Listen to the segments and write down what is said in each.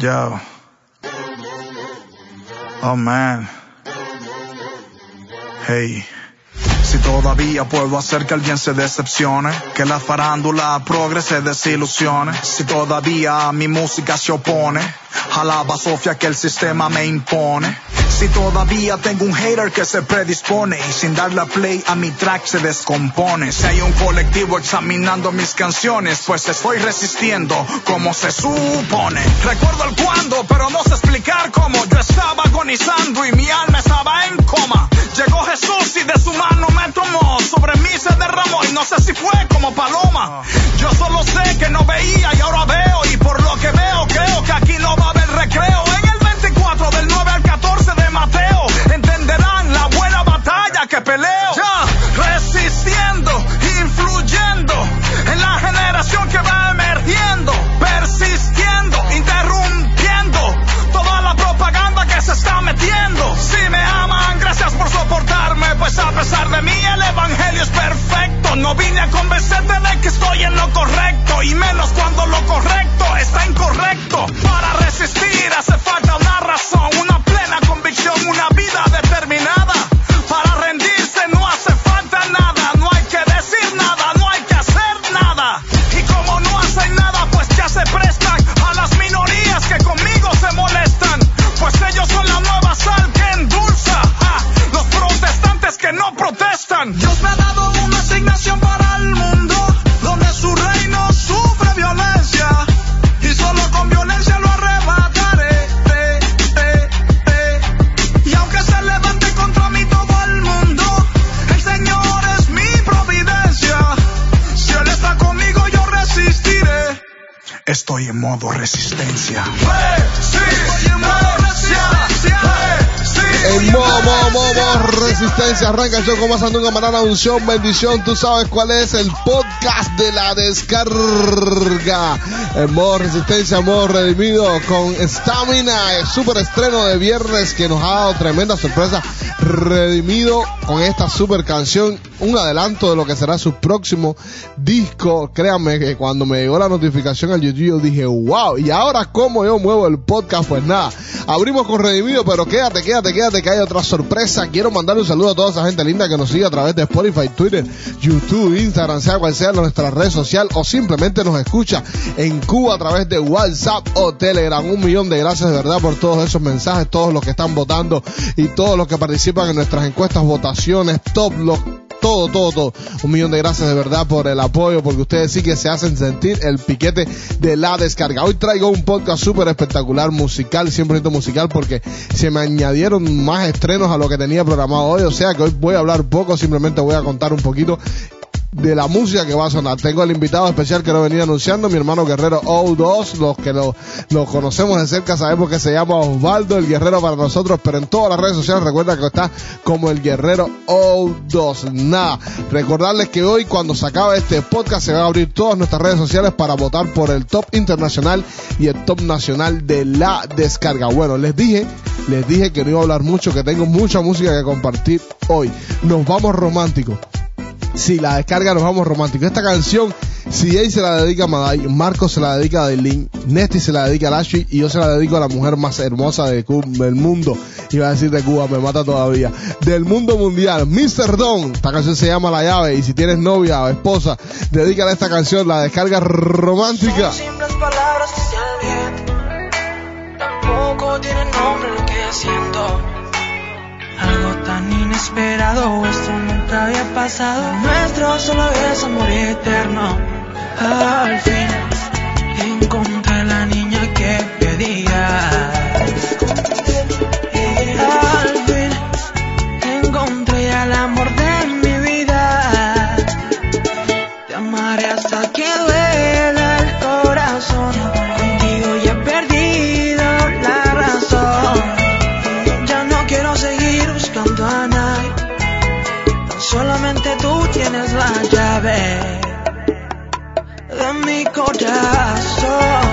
Yo. Oh man. Hey. Si todavía puedo hacer que alguien se decepcione, que la farándula progrese desilusione, si todavía mi música se opone, a la basofia que el sistema me impone. Si todavía tengo un hater que se predispone y sin darle play a mi track se descompone. Si hay un colectivo examinando mis canciones, pues estoy resistiendo como se supone. Recuerdo el cuándo, pero no sé explicar cómo. Yo estaba agonizando y mi alma estaba en coma. Llegó Jesús y de su mano me tomó. Sobre mí se derramó y no sé si fue como paloma. Yo solo sé que no veía y ahora veo. Y por lo que veo, creo que aquí no va a haber recreo. Que peleo. Ya, resistiendo, influyendo en la generación que va emergiendo, persistiendo, interrumpiendo toda la propaganda que se está metiendo. Si me aman, gracias por soportarme, pues a pesar de mí el evangelio es perfecto. No vine a convencerte de que estoy en lo correcto, y menos cuando lo correcto está incorrecto. Para protestan. Dios me ha dado una asignación para el mundo, donde su reino sufre violencia. Y solo con violencia lo arrebataré. eh, eh, eh. Y aunque se levante contra mí todo el mundo, el Señor es mi providencia. Si Él está conmigo, yo resistiré. Estoy en modo resistencia. Estoy en modo resistencia. En modo, modo, modo, resistencia. Arranca el show con más andunga, manana, unción, bendición. Tú sabes cuál es el podcast de la descarga. En modo resistencia, modo redimido con Stamina. El super estreno de viernes que nos ha dado tremenda sorpresa. Redimido con esta super canción. Un adelanto de lo que será su próximo disco. Créanme que cuando me llegó la notificación al YouTube yo dije, wow. Y ahora, ¿cómo yo muevo el podcast? Pues nada, abrimos con Redimido, pero quédate, quédate, quédate que hay otra sorpresa. Quiero mandarle un saludo a toda esa gente linda que nos sigue a través de Spotify, Twitter, YouTube, Instagram, sea cual sea nuestra red social o simplemente nos escucha en Cuba a través de WhatsApp o Telegram. Un millón de gracias de verdad por todos esos mensajes, todos los que están votando y todos los que participan en nuestras encuestas, votaciones, top, los todo, todo, todo. Un millón de gracias de verdad por el apoyo, porque ustedes sí que se hacen sentir el piquete de la descarga. Hoy traigo un podcast súper espectacular, musical, 100% musical, porque se me añadieron más estrenos a lo que tenía programado hoy. O sea que hoy voy a hablar poco, simplemente voy a contar un poquito de la música que va a sonar. Tengo el invitado especial que lo venía anunciando, mi hermano Guerrero O2, los que lo, lo conocemos de cerca sabemos que se llama Osvaldo, el Guerrero para nosotros, pero en todas las redes sociales recuerda que está como el Guerrero O2. Nada, recordarles que hoy cuando se acabe este podcast se van a abrir todas nuestras redes sociales para votar por el top internacional y el top nacional de la descarga. Bueno, les dije, les dije que no iba a hablar mucho, que tengo mucha música que compartir hoy. Nos vamos románticos. Sí, la descarga nos vamos románticos. Esta canción, si él se la dedica a Maday, Marco se la dedica a Dailin, Nesty se la dedica a Lashley y yo se la dedico a la mujer más hermosa del mundo. Iba a decir de Cuba, me mata todavía. Del mundo mundial, Mr. Don. Esta canción se llama La Llave y si tienes novia o esposa, dedícale esta canción, la descarga romántica. Son simples palabras que bien. Tampoco tiene nombre lo que. Algo tan inesperado, esto nunca había pasado. Nuestro solo es amor eterno. Al fin encontré la niña que pedía. Llave de mi corazón.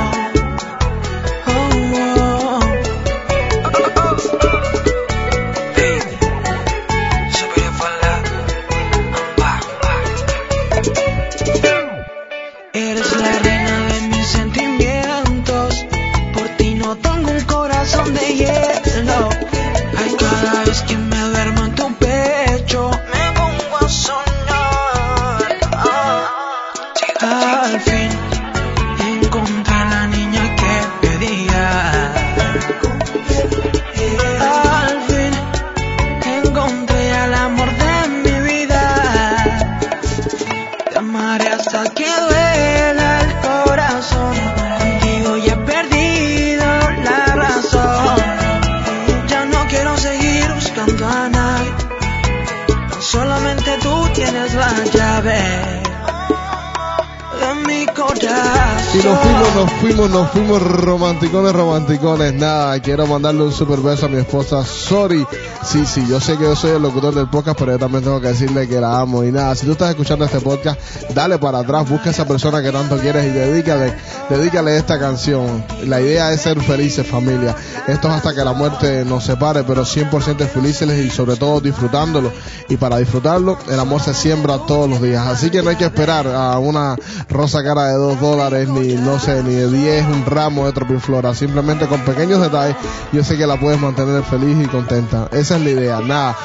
Nos fuimos, nos fuimos, nos fuimos romanticones, romanticones. Nada, quiero mandarle un super beso a mi esposa Sorry. Sí, sí, yo sé que yo soy el locutor del podcast, pero yo también tengo que decirle que la amo. Y nada, si tú estás escuchando este podcast, dale para atrás, busca a esa persona que tanto quieres y dedícale, dedícale esta canción. La idea es ser felices, familia. Esto es hasta que la muerte nos separe, pero 100% felices y sobre todo disfrutándolo. Y para disfrutarlo, el amor se siembra todos los días. Así que no hay que esperar a una rosa cara de dos dólares, ni no sé, ni de 10, un ramo de tropiflora. Simplemente con pequeños detalles, yo sé que la puedes mantener feliz y contenta. Esa es la idea. Nada.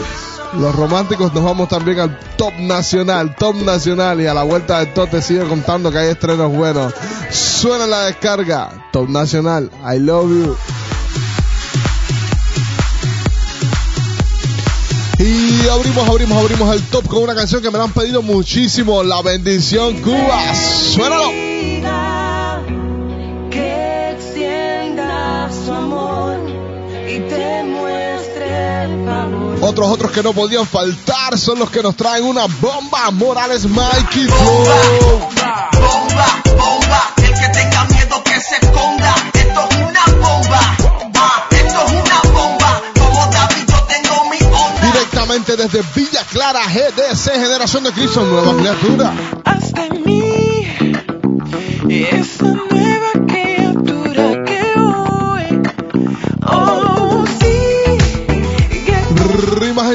Los románticos nos vamos también al top nacional, top nacional y a la vuelta del top te sigo contando que hay estrenos buenos. Suena la descarga, top nacional, I love you. Y abrimos, abrimos, abrimos el top con una canción que me la han pedido muchísimo, La Bendición Cuba. Suénalo. Otros, otros que no podían faltar son los que nos traen una bomba. Morales Mikey Flow. Bomba, bomba, el que tenga miedo que se esconda. Esto es una bomba, ah, esto es una bomba. Como David yo tengo mi onda. Directamente desde Villa Clara, GDC, Generación de Cristo, nueva criatura. hasta en mí esa nueva criatura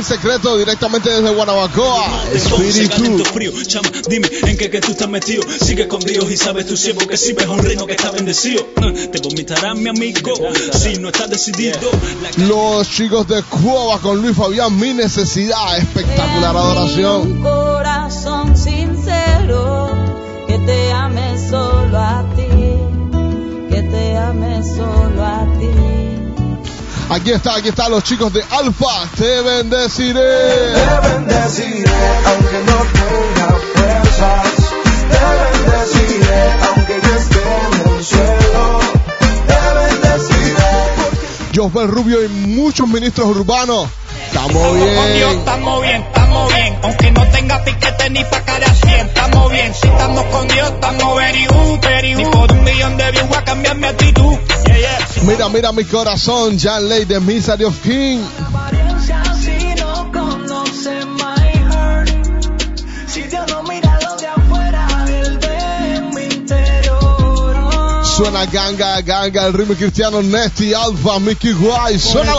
secreto, directamente desde Guanabacoa. Espíritu. Frío, chama, dime en qué que tú estás metido. Sigue con Dios y sabes tu siervo que si ves a un reino que está bendecido. Ah, Te vomitará mi amigo si no estás decidido. Los chicos de Cuba con Luis Fabián, mi necesidad. Espectacular adoración. Un corazón sincero que te ame solo a ti, que te ame solo a ti. Aquí está, aquí están los chicos de Alfa. Te bendeciré. Te bendeciré aunque no tenga fuerzas. Te bendeciré aunque yo esté en el suelo. Te bendeciré Josbel Rubio y muchos ministros urbanos. Estamos Con Dios bien. estamos bien, estamos bien. Aunque no tenga piquete ni pa' cara 100, estamos bien. Si estamos con Dios, estamos very good, very good. Ni por un millón de views voy a cambiar mi actitud. Mira, mira mi corazón. Jan Ley de Misery of King. Suena ganga, ganga, el ritmo cristiano Nesty, Alfa, Mickey Guay. Suena.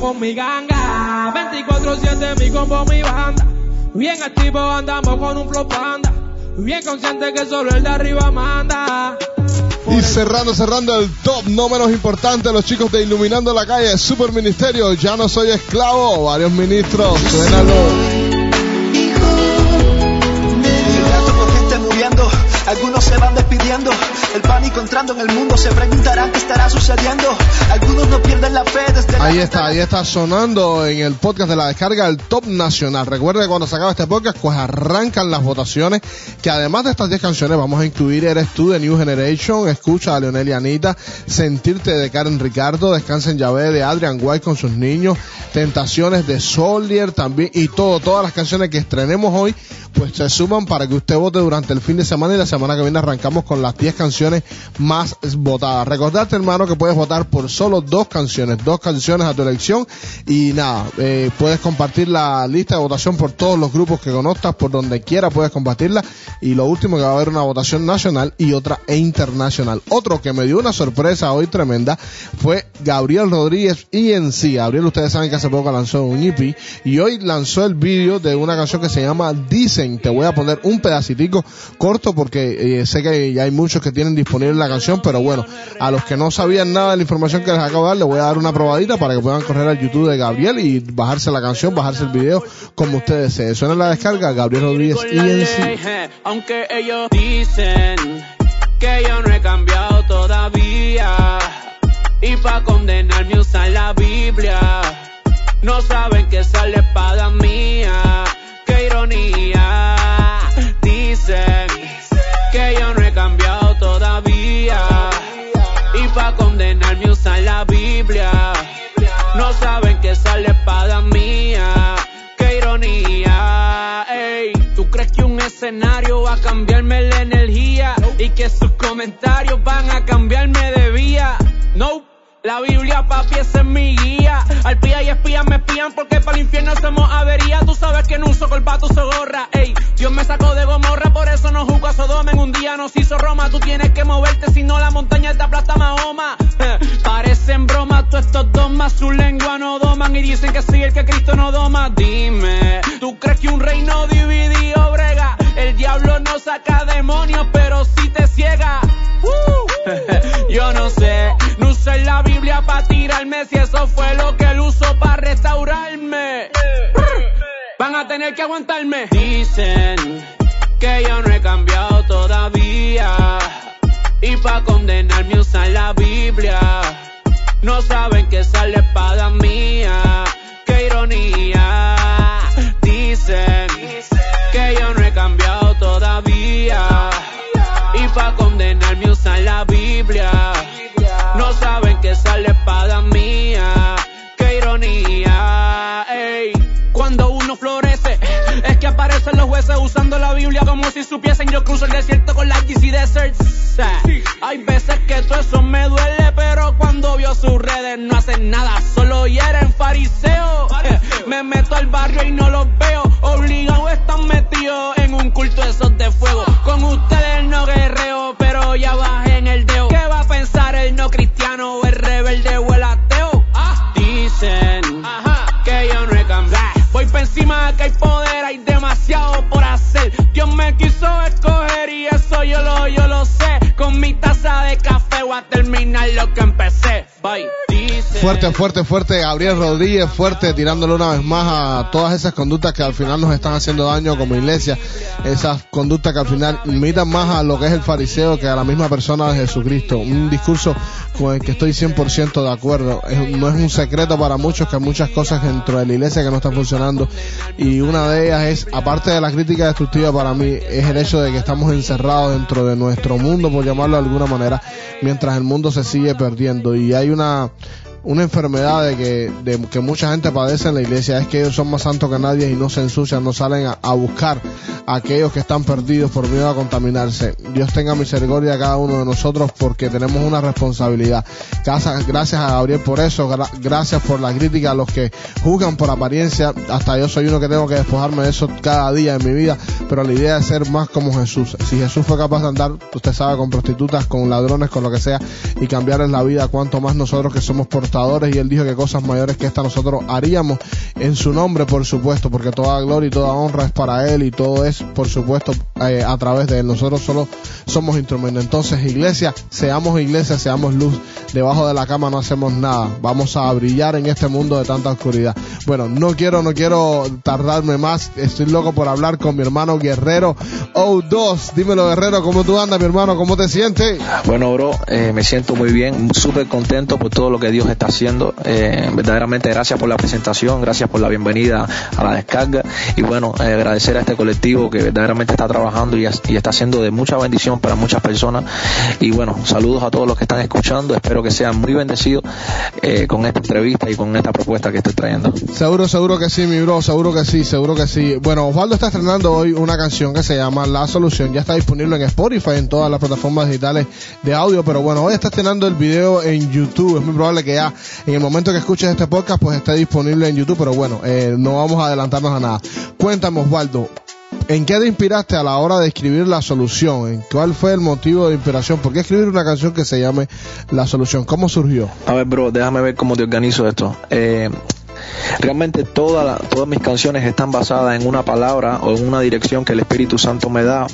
Con mi ganga, 24-7 mi combo, mi banda. Bien activo andamos con un flow panda. Bien consciente que solo el de arriba manda. Y cerrando, cerrando el top, no menos importante, los chicos de Iluminando la Calle, Super Ministerio, Ya no soy esclavo, varios ministros, suénalo. Violento por gente muriendo, algunos se van despidiendo. El pánico entrando en el mundo se preguntarán qué estará sucediendo. Algunos no pierden la fe desde Ahí está, ahí está sonando en el podcast de la descarga el top nacional. Recuerde que cuando se acaba este podcast, pues arrancan las votaciones. Que además de estas 10 canciones, vamos a incluir Eres tú de New Generation, Escucha a Leonel y Anita, Sentirte de Karen Ricardo, Descansa en Llave de Adrian White con sus niños, Tentaciones de Solier también, y todo, todas las canciones que estrenemos hoy, pues se suman para que usted vote durante el fin de semana y la semana que viene arrancamos con las 10 canciones más votadas. Recordarte, hermano, que puedes votar por solo dos canciones, dos canciones a tu elección y nada, eh, puedes compartir la lista de votación por todos los grupos que conozcas, por donde quiera puedes compartirla y lo último que va a haber una votación nacional y otra internacional. Otro que me dio una sorpresa hoy tremenda fue Gabriel Rodríguez y en sí. Gabriel, ustedes saben que hace poco lanzó un EP y hoy lanzó el vídeo de una canción que se llama Dicen. Te voy a poner un pedacitico corto porque eh, sé que ya hay muchos que tienen disponible la canción, pero bueno, a los que no sabían nada de la información que les acabo de dar, les voy a dar una probadita para que puedan correr al YouTube de Gabriel y bajarse la canción, bajarse el video como ustedes deseen. Suena la descarga, Gabriel Rodríguez y en sí. Aunque ellos dicen que yo no he cambiado todavía. Y pa' condenarme usan la Biblia. No saben que la espada mía. Qué ironía. Mía. Qué ironía, ey. ¿Tú crees que un escenario va a cambiarme la energía? Y que sus comentarios van a cambiarme de vía. No. La Biblia, papi, es mi guía. Al pía y espía me espían porque para el infierno hacemos avería. Tú sabes que no uso colpato uso gorra. Ey, Dios me sacó de Gomorra, por eso no jugó a Sodoma. En un día nos hizo Roma. Tú tienes que moverte, si no la montaña te aplasta Mahoma. Parecen bromas, tú estos dos más su lengua. Dicen que soy el que Cristo no doma. Dime, ¿tú crees que un reino dividido brega? El diablo no saca demonios, pero sí te ciega. Uh. Yo no sé, no usé la Biblia para tirarme si eso fue lo que él usó para restaurarme. Van a tener que aguantarme. Dicen que yo no he cambiado todavía. Y para condenarme usan la Biblia. No saben que esa es la espada mía. Usando la Biblia como si supiesen. Yo cruzo el desierto con la GC Deserts. Hay veces que todo eso me duele, pero cuando vio sus redes no hacen nada, solo hieren fariseos. Me meto al barrio y no los veo, obligados están metidos Fuerte, fuerte, fuerte, Gabriel Rodríguez, fuerte, tirándole una vez más a todas esas conductas que al final nos están haciendo daño como iglesia, esas conductas que al final imitan más a lo que es el fariseo que a la misma persona de Jesucristo. Un discurso con el que estoy 100% de acuerdo. Es- no es un secreto para muchos que hay muchas cosas dentro de la iglesia que no están funcionando y una de ellas es, aparte de la crítica destructiva para mí, es el hecho de que estamos encerrados dentro de nuestro mundo, por llamarlo de alguna manera, mientras el mundo se sigue perdiendo y hay una una enfermedad de que, de que mucha gente padece en la iglesia es que ellos son más santos que nadie y no se ensucian, no salen a, buscar a aquellos que están perdidos por miedo a contaminarse. Dios tenga misericordia a cada uno de nosotros porque tenemos una responsabilidad. Gracias, a Gabriel por eso, gra- gracias por la crítica a los que juzgan por apariencia. Hasta yo soy uno que tengo que despojarme de eso cada día en mi vida, pero la idea es ser más como Jesús. Si Jesús fue capaz de andar, usted sabe, con prostitutas, con ladrones, con lo que sea, y cambiarles la vida, cuanto más nosotros que somos y él dijo que cosas mayores que esta nosotros haríamos en su nombre, por supuesto, porque toda gloria y toda honra es para él y todo es, por supuesto, eh, a través de él. Nosotros solo somos instrumentos. Entonces, iglesia, seamos iglesia, seamos luz. Debajo de la cama no hacemos nada. Vamos a brillar en este mundo de tanta oscuridad. Bueno, no quiero, no quiero tardarme más. Estoy loco por hablar con mi hermano Guerrero O2. Dímelo, Guerrero, ¿cómo tú andas, mi hermano? ¿Cómo te sientes? Bueno, bro, eh, me siento muy bien, súper contento por todo lo que Dios está haciendo. Eh, verdaderamente gracias por la presentación, gracias por la bienvenida a la descarga y bueno, eh, agradecer a este colectivo que verdaderamente está trabajando y, y está haciendo de mucha bendición para muchas personas. Y bueno, saludos a todos los que están escuchando, espero que sean muy bendecidos eh, con esta entrevista y con esta propuesta que estoy trayendo. Seguro, seguro que sí, mi bro, seguro que sí, seguro que sí. Bueno, Osvaldo está estrenando hoy una canción que se llama La Solución. Ya está disponible en Spotify, en todas las plataformas digitales de audio, pero bueno, hoy está estrenando el video en YouTube. Es muy probable que ya en el momento que escuches este podcast, pues esté disponible en YouTube, pero bueno, eh, no vamos a adelantarnos a nada. Cuéntame, Osvaldo, ¿En qué te inspiraste a la hora de escribir La Solución? ¿En ¿Cuál fue el motivo de inspiración? ¿Por qué escribir una canción que se llame La Solución? ¿Cómo surgió? A ver, bro, déjame ver cómo te organizo esto. Eh, realmente toda todas mis canciones están basadas en una palabra o en una dirección que el Espíritu Santo me da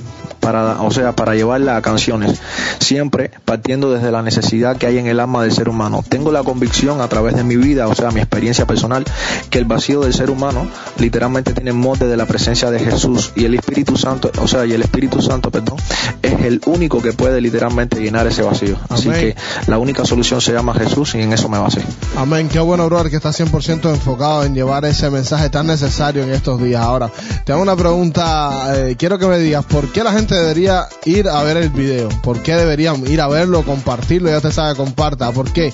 para, o sea, para llevarla a canciones, siempre partiendo desde la necesidad que hay en el alma del ser humano. Tengo la convicción a través de mi vida, o sea, mi experiencia personal, que el vacío del ser humano literalmente tiene molde de la presencia de Jesús y el Espíritu Santo, o sea, y el Espíritu Santo, perdón, es el único que puede literalmente llenar ese vacío. Así Amén. que la única solución se llama Jesús y en eso me basé. Amén, qué bueno, brother, que está 100% enfocado en llevar ese mensaje tan necesario en estos días. Ahora, te hago una pregunta, eh, quiero que me digas, ¿por qué la gente debería ir a ver el video? ¿Por qué deberían ir a verlo, compartirlo? Ya te sabe, comparta. ¿Por qué?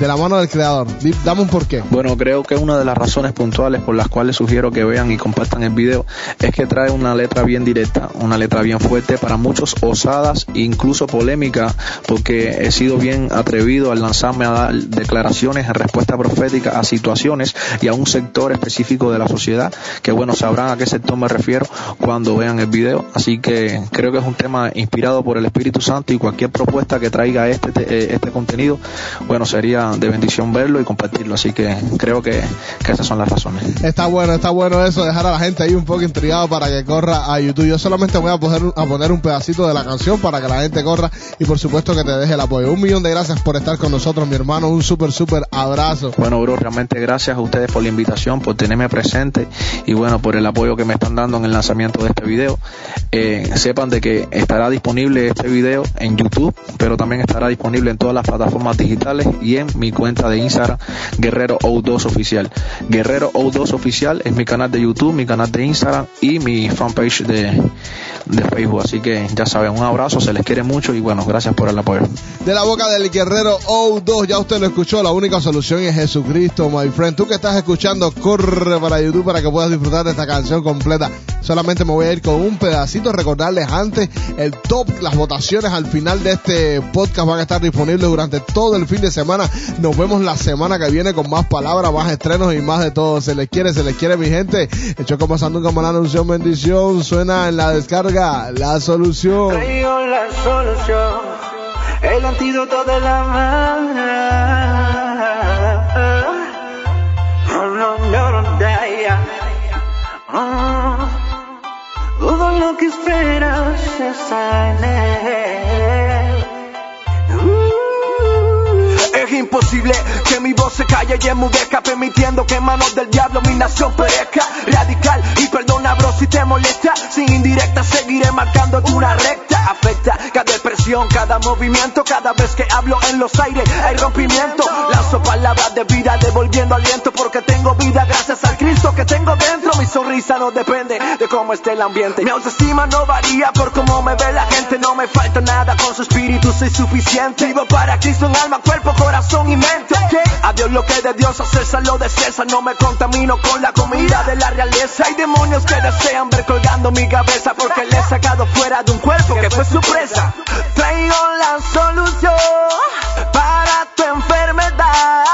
de la mano del creador. Dame un porqué. Bueno, creo que una de las razones puntuales por las cuales sugiero que vean y compartan el video es que trae una letra bien directa, una letra bien fuerte, para muchos osadas e incluso polémica, porque he sido bien atrevido al lanzarme a dar declaraciones en respuesta profética a situaciones y a un sector específico de la sociedad, que bueno, sabrán a qué sector me refiero cuando vean el video. Así que creo que es un tema inspirado por el Espíritu Santo y cualquier propuesta que traiga este, te- eh, este contenido, bueno, sería de bendición verlo y compartirlo. Así que creo que, que esas son las razones. Está bueno, está bueno eso, dejar a la gente ahí un poco intrigado para que corra a YouTube. Yo solamente voy a poner, a poner un pedacito de la canción para que la gente corra y por supuesto que te deje el apoyo. Un millón de gracias por estar con nosotros, mi hermano. Un súper, súper abrazo. Bueno, bro, realmente gracias a ustedes por la invitación, por tenerme presente y bueno, por el apoyo que me están dando en el lanzamiento de este video. Eh, sepan de que estará disponible este video en YouTube, pero también estará disponible en todas las plataformas digitales y en mi cuenta de Instagram, Guerrero O2 Oficial. Guerrero O2 Oficial es mi canal de YouTube, mi canal de Instagram y mi fanpage de, de Facebook. Así que ya saben, un abrazo, se les quiere mucho y bueno, gracias por el apoyo. De la boca del guerrero O2, ya usted lo escuchó, la única solución es Jesucristo, my friend. Tú que estás escuchando, corre para YouTube para que puedas disfrutar de esta canción completa. Solamente me voy a ir con un pedacito, recordarles antes el top, las votaciones al final de este podcast van a estar disponibles durante todo el fin de semana. Nos vemos la semana que viene con más palabras, más estrenos y más de todo. Se les quiere, se les quiere mi gente. Hecho como Sandunga Maná, anunción, bendición, suena en la descarga, la solución. Traigo la solución, el antídoto de la. Oh, todo lo que esperas está en imposible que mi voz se calle y emudezca Permitiendo que en manos del diablo mi nación perezca. Radical y perdona bro si te molesta. Sin indirecta seguiré marcando una recta. Afecta cada expresión, cada movimiento. Cada vez que hablo en los aires hay rompimiento. Lanzo palabras de vida devolviendo aliento Porque tengo vida gracias al Cristo que tengo dentro. Mi sonrisa no depende de cómo esté el ambiente. Mi autoestima no varía por cómo me ve la gente. No me falta nada, con su espíritu soy suficiente. Vivo para Cristo en alma, cuerpo, corazón y mente. A Dios lo que de Dios, a César lo de César No me contamino con la comida de la realeza. Hay demonios que desean ver colgando mi cabeza Porque le he sacado fuera de un cuerpo que fue su presa. Traigo la solución para tu enfermedad,